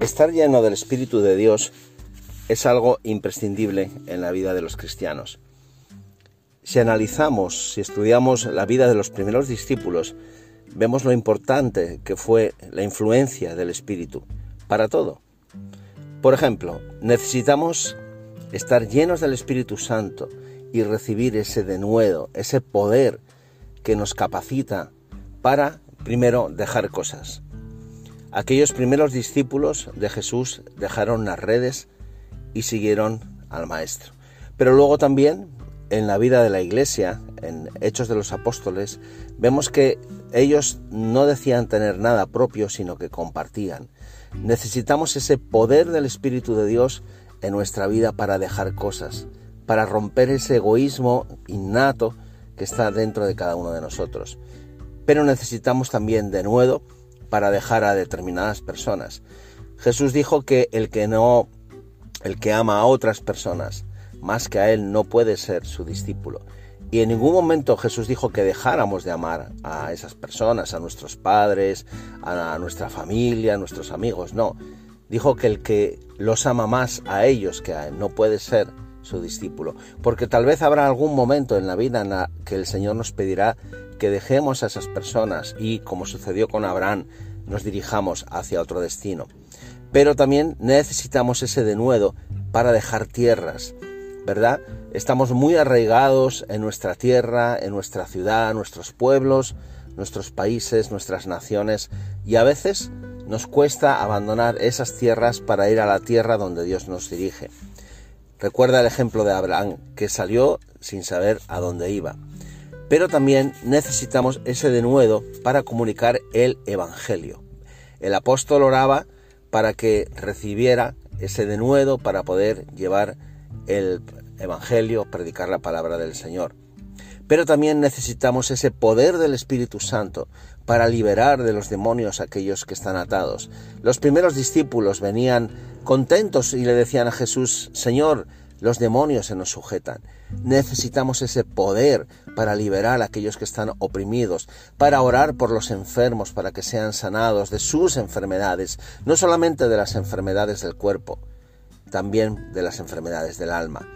estar lleno del Espíritu de Dios es algo imprescindible en la vida de los cristianos. Si analizamos, si estudiamos la vida de los primeros discípulos, vemos lo importante que fue la influencia del Espíritu para todo. Por ejemplo, necesitamos estar llenos del Espíritu Santo y recibir ese denuedo, ese poder que nos capacita para, primero, dejar cosas. Aquellos primeros discípulos de Jesús dejaron las redes y siguieron al Maestro. Pero luego también en la vida de la Iglesia, en Hechos de los Apóstoles, vemos que ellos no decían tener nada propio, sino que compartían. Necesitamos ese poder del Espíritu de Dios en nuestra vida para dejar cosas, para romper ese egoísmo innato que está dentro de cada uno de nosotros. Pero necesitamos también de nuevo para dejar a determinadas personas. Jesús dijo que el que no el que ama a otras personas más que a él no puede ser su discípulo. Y en ningún momento Jesús dijo que dejáramos de amar a esas personas, a nuestros padres, a nuestra familia, a nuestros amigos. No, dijo que el que los ama más a ellos que a él no puede ser su discípulo. Porque tal vez habrá algún momento en la vida en la que el Señor nos pedirá que dejemos a esas personas y, como sucedió con Abraham, nos dirijamos hacia otro destino. Pero también necesitamos ese denuedo para dejar tierras, ¿verdad? Estamos muy arraigados en nuestra tierra, en nuestra ciudad, nuestros pueblos, nuestros países, nuestras naciones, y a veces nos cuesta abandonar esas tierras para ir a la tierra donde Dios nos dirige. Recuerda el ejemplo de Abraham, que salió sin saber a dónde iba. Pero también necesitamos ese denuedo para comunicar el Evangelio. El apóstol oraba para que recibiera ese denuedo para poder llevar el Evangelio, predicar la palabra del Señor. Pero también necesitamos ese poder del Espíritu Santo para liberar de los demonios a aquellos que están atados. Los primeros discípulos venían contentos y le decían a Jesús, Señor, los demonios se nos sujetan. Necesitamos ese poder para liberar a aquellos que están oprimidos, para orar por los enfermos, para que sean sanados de sus enfermedades, no solamente de las enfermedades del cuerpo, también de las enfermedades del alma.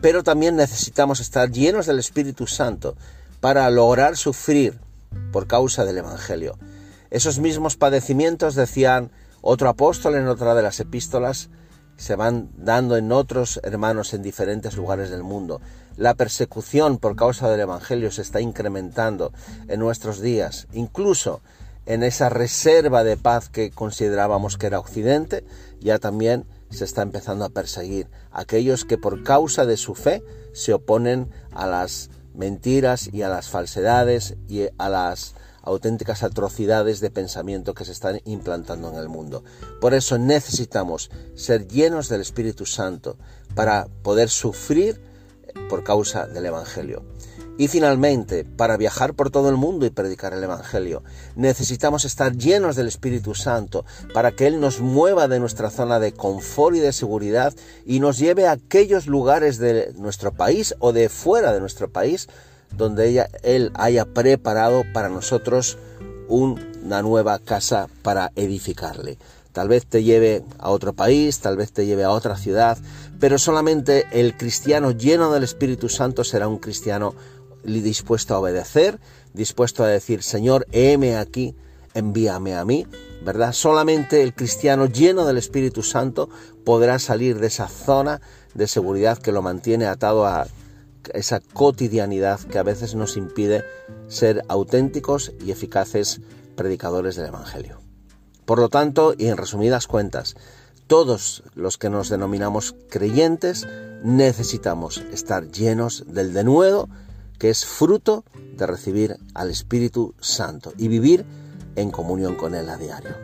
Pero también necesitamos estar llenos del Espíritu Santo para lograr sufrir por causa del Evangelio. Esos mismos padecimientos, decían otro apóstol en otra de las epístolas, se van dando en otros hermanos en diferentes lugares del mundo. La persecución por causa del Evangelio se está incrementando en nuestros días, incluso en esa reserva de paz que considerábamos que era Occidente, ya también se está empezando a perseguir aquellos que por causa de su fe se oponen a las mentiras y a las falsedades y a las auténticas atrocidades de pensamiento que se están implantando en el mundo. Por eso necesitamos ser llenos del Espíritu Santo para poder sufrir por causa del Evangelio. Y finalmente, para viajar por todo el mundo y predicar el Evangelio, necesitamos estar llenos del Espíritu Santo para que Él nos mueva de nuestra zona de confort y de seguridad y nos lleve a aquellos lugares de nuestro país o de fuera de nuestro país donde Él haya preparado para nosotros una nueva casa para edificarle. Tal vez te lleve a otro país, tal vez te lleve a otra ciudad, pero solamente el cristiano lleno del Espíritu Santo será un cristiano dispuesto a obedecer, dispuesto a decir, Señor, heme aquí, envíame a mí, ¿verdad? Solamente el cristiano lleno del Espíritu Santo podrá salir de esa zona de seguridad que lo mantiene atado a esa cotidianidad que a veces nos impide ser auténticos y eficaces predicadores del Evangelio. Por lo tanto, y en resumidas cuentas, todos los que nos denominamos creyentes necesitamos estar llenos del denuedo que es fruto de recibir al Espíritu Santo y vivir en comunión con Él a diario.